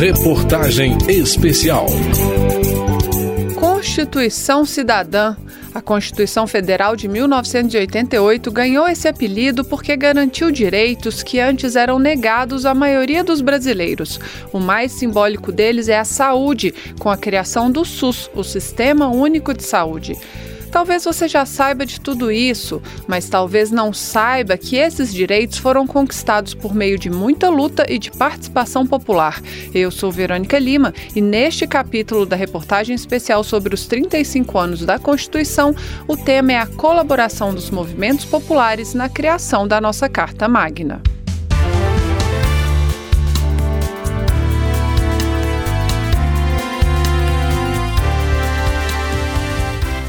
Reportagem especial. Constituição Cidadã. A Constituição Federal de 1988 ganhou esse apelido porque garantiu direitos que antes eram negados à maioria dos brasileiros. O mais simbólico deles é a saúde, com a criação do SUS, o Sistema Único de Saúde. Talvez você já saiba de tudo isso, mas talvez não saiba que esses direitos foram conquistados por meio de muita luta e de participação popular. Eu sou Verônica Lima e neste capítulo da reportagem especial sobre os 35 anos da Constituição, o tema é a colaboração dos movimentos populares na criação da nossa Carta Magna.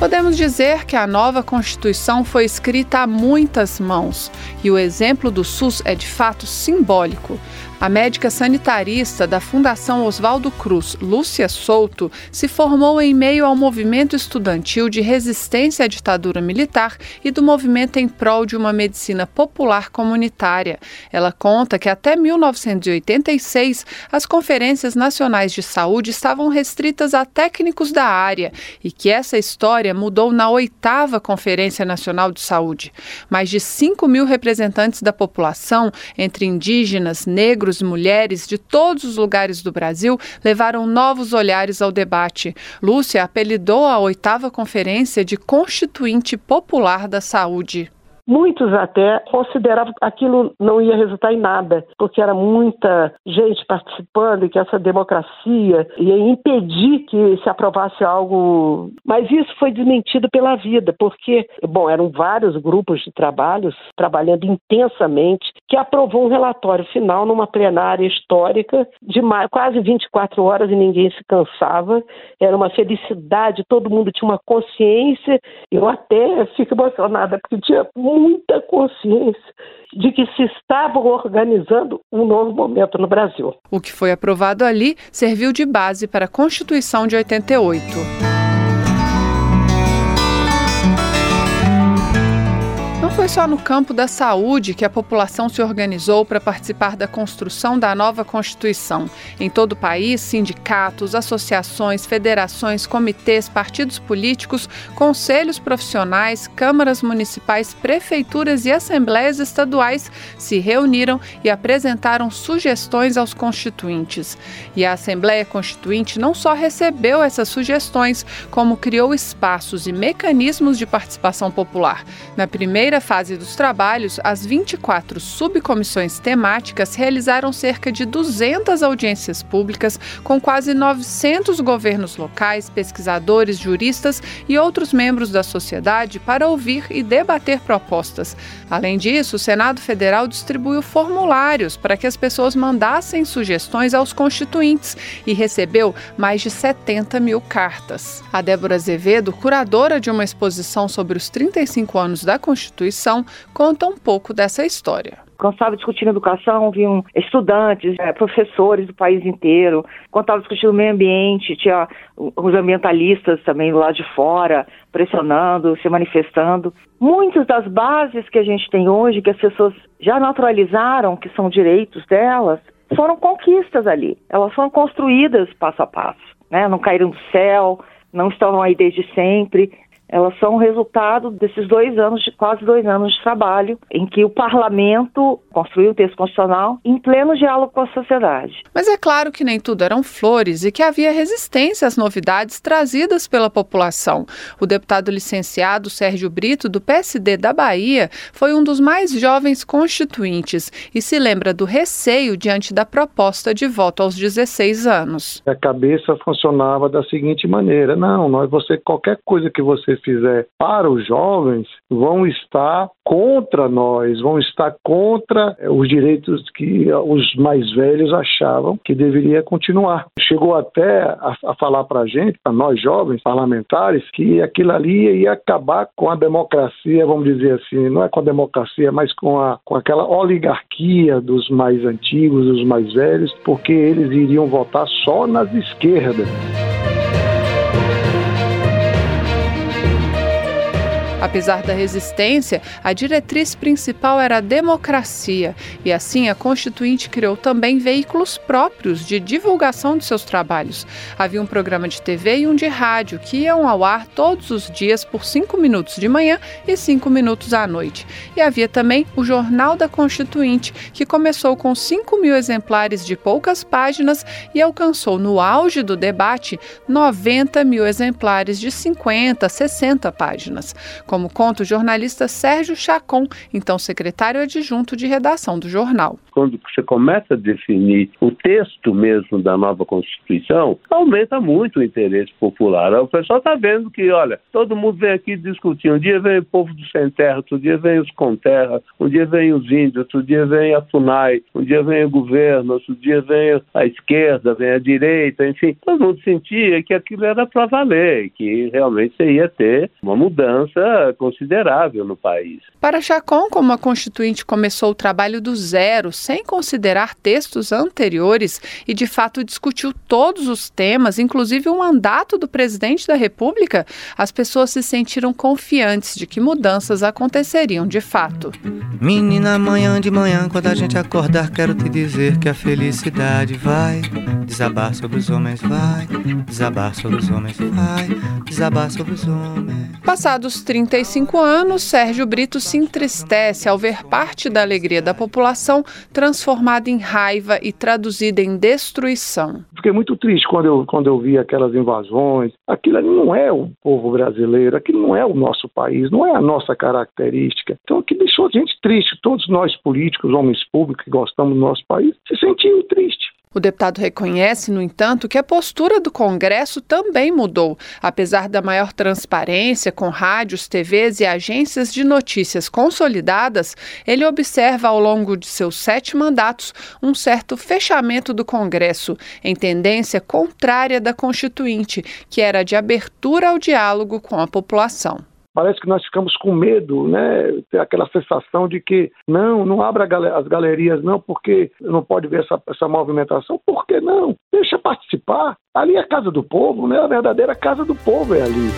Podemos dizer que a nova Constituição foi escrita a muitas mãos e o exemplo do SUS é de fato simbólico. A médica sanitarista da Fundação Oswaldo Cruz, Lúcia Souto, se formou em meio ao movimento estudantil de resistência à ditadura militar e do movimento em prol de uma medicina popular comunitária. Ela conta que até 1986 as conferências nacionais de saúde estavam restritas a técnicos da área e que essa história mudou na oitava Conferência Nacional de Saúde. Mais de 5 mil representantes da população, entre indígenas, negros, mulheres de todos os lugares do Brasil levaram novos olhares ao debate. Lúcia apelidou a oitava conferência de Constituinte Popular da Saúde. Muitos até consideravam que aquilo não ia resultar em nada, porque era muita gente participando e que essa democracia ia impedir que se aprovasse algo. Mas isso foi desmentido pela vida, porque, bom, eram vários grupos de trabalhos trabalhando intensamente que aprovou um relatório final numa plenária histórica de quase 24 horas e ninguém se cansava. Era uma felicidade, todo mundo tinha uma consciência. Eu até fico emocionada, porque tinha muita consciência de que se estava organizando um novo momento no Brasil. O que foi aprovado ali serviu de base para a Constituição de 88. Foi só no campo da saúde que a população se organizou para participar da construção da nova Constituição. Em todo o país, sindicatos, associações, federações, comitês, partidos políticos, conselhos profissionais, câmaras municipais, prefeituras e assembleias estaduais se reuniram e apresentaram sugestões aos constituintes. E a Assembleia Constituinte não só recebeu essas sugestões, como criou espaços e mecanismos de participação popular. Na primeira fase dos trabalhos, as 24 subcomissões temáticas realizaram cerca de 200 audiências públicas com quase 900 governos locais, pesquisadores, juristas e outros membros da sociedade para ouvir e debater propostas. Além disso, o Senado Federal distribuiu formulários para que as pessoas mandassem sugestões aos constituintes e recebeu mais de 70 mil cartas. A Débora Azevedo, curadora de uma exposição sobre os 35 anos da Constituição, conta um pouco dessa história. Quando estava discutindo educação, vinham estudantes, é, professores do país inteiro. Quando estava discutindo meio ambiente, tinha os ambientalistas também lá de fora, pressionando, se manifestando. Muitas das bases que a gente tem hoje, que as pessoas já naturalizaram, que são direitos delas, foram conquistas ali. Elas foram construídas passo a passo. Né? Não caíram do céu, não estão aí desde sempre elas são resultado desses dois anos, de quase dois anos de trabalho, em que o parlamento construiu o texto constitucional em pleno diálogo com a sociedade. Mas é claro que nem tudo eram flores e que havia resistência às novidades trazidas pela população. O deputado licenciado Sérgio Brito, do PSD da Bahia, foi um dos mais jovens constituintes e se lembra do receio diante da proposta de voto aos 16 anos. A cabeça funcionava da seguinte maneira: não, nós você qualquer coisa que você fizer para os jovens vão estar contra nós, vão estar contra eh, os direitos que eh, os mais velhos achavam que deveria continuar. Chegou até a, a falar para a gente, para nós jovens parlamentares, que aquilo ali ia acabar com a democracia, vamos dizer assim, não é com a democracia, mas com, a, com aquela oligarquia dos mais antigos, dos mais velhos, porque eles iriam votar só nas esquerdas. Apesar da resistência, a diretriz principal era a democracia, e assim a Constituinte criou também veículos próprios de divulgação de seus trabalhos. Havia um programa de TV e um de rádio que iam ao ar todos os dias por cinco minutos de manhã e cinco minutos à noite. E havia também o Jornal da Constituinte, que começou com 5 mil exemplares de poucas páginas e alcançou no auge do debate 90 mil exemplares de 50, 60 páginas. Como conta o jornalista Sérgio Chacon, então secretário adjunto de redação do jornal. Quando você começa a definir o texto mesmo da nova Constituição, aumenta muito o interesse popular. O pessoal está vendo que, olha, todo mundo vem aqui discutir. Um dia vem o povo do sem terra, outro dia vem os com terra, um dia vem os índios, outro dia vem a FUNAI, um dia vem o governo, outro dia vem a esquerda, vem a direita, enfim. Todo mundo sentia que aquilo era para valer, que realmente você ia ter uma mudança considerável no país. Para Chacon, como a Constituinte começou o trabalho do zero, sem considerar textos anteriores e de fato discutiu todos os temas, inclusive o mandato do presidente da República, as pessoas se sentiram confiantes de que mudanças aconteceriam de fato. Menina, amanhã de manhã, quando a gente acordar, quero te dizer que a felicidade vai desabar sobre os homens, vai desabar sobre os homens, vai desabar sobre os homens. Passados 35 anos, Sérgio Brito se entristece ao ver parte da alegria da população transformada em raiva e traduzida em destruição. Fiquei muito triste quando eu, quando eu vi aquelas invasões. Aquilo não é o povo brasileiro, aquilo não é o nosso país, não é a nossa característica. Então, aquilo deixou a gente triste. Todos nós políticos, homens públicos que gostamos do nosso país, se sentiam tristes. O deputado reconhece, no entanto, que a postura do Congresso também mudou. Apesar da maior transparência com rádios, TVs e agências de notícias consolidadas, ele observa ao longo de seus sete mandatos um certo fechamento do Congresso, em tendência contrária da Constituinte, que era de abertura ao diálogo com a população parece que nós ficamos com medo, né? Ter aquela sensação de que não, não abra as galerias não, porque não pode ver essa, essa movimentação. Por que não? Deixa participar. Ali é a casa do povo, né? A verdadeira casa do povo é ali.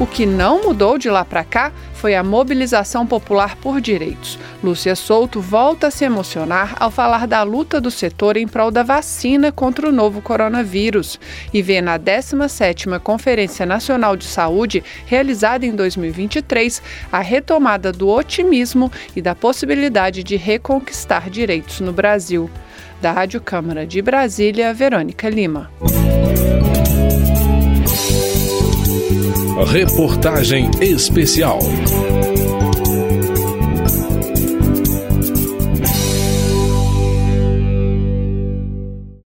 O que não mudou de lá para cá foi a mobilização popular por direitos. Lúcia Souto volta a se emocionar ao falar da luta do setor em prol da vacina contra o novo coronavírus e vê na 17ª Conferência Nacional de Saúde, realizada em 2023, a retomada do otimismo e da possibilidade de reconquistar direitos no Brasil. Da Rádio Câmara de Brasília, Verônica Lima. Reportagem especial.